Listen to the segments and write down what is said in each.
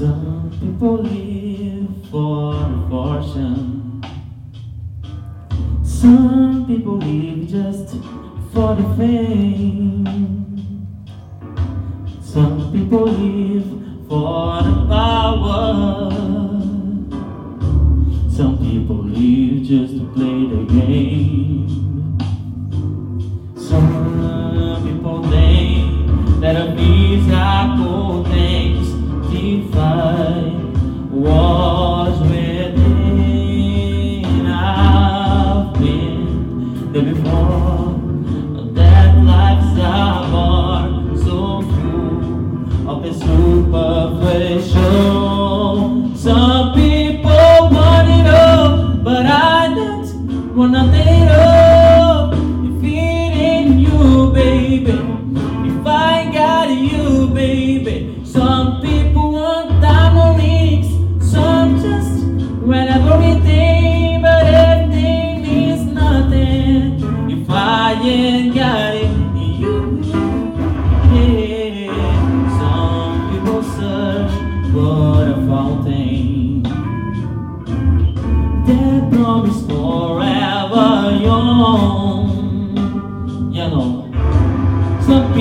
Some people live for fortune. Some people live just for the fame. Some people live for the power. Some people live just to play the game. Some people think that a don't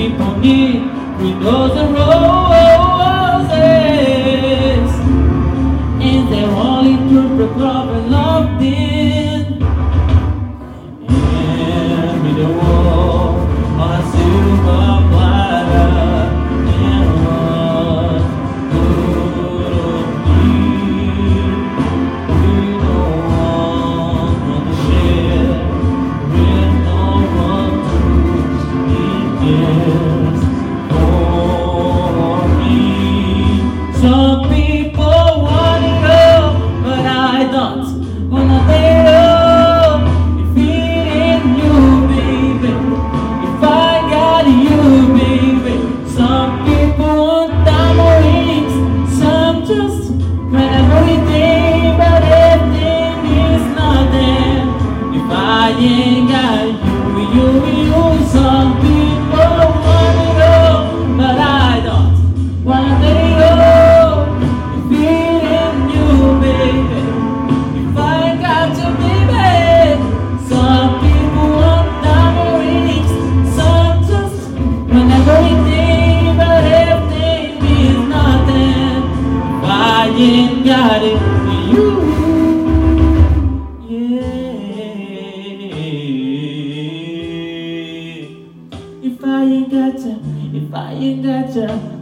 some people need windows and roses, don't wanna let it. If it ain't you, baby, if I got you, baby. Some people want diamond some just want everything, but everything is nothing. If I ain't ain't got it, for you. Yeah. If I ain't got you, if I ain't got you,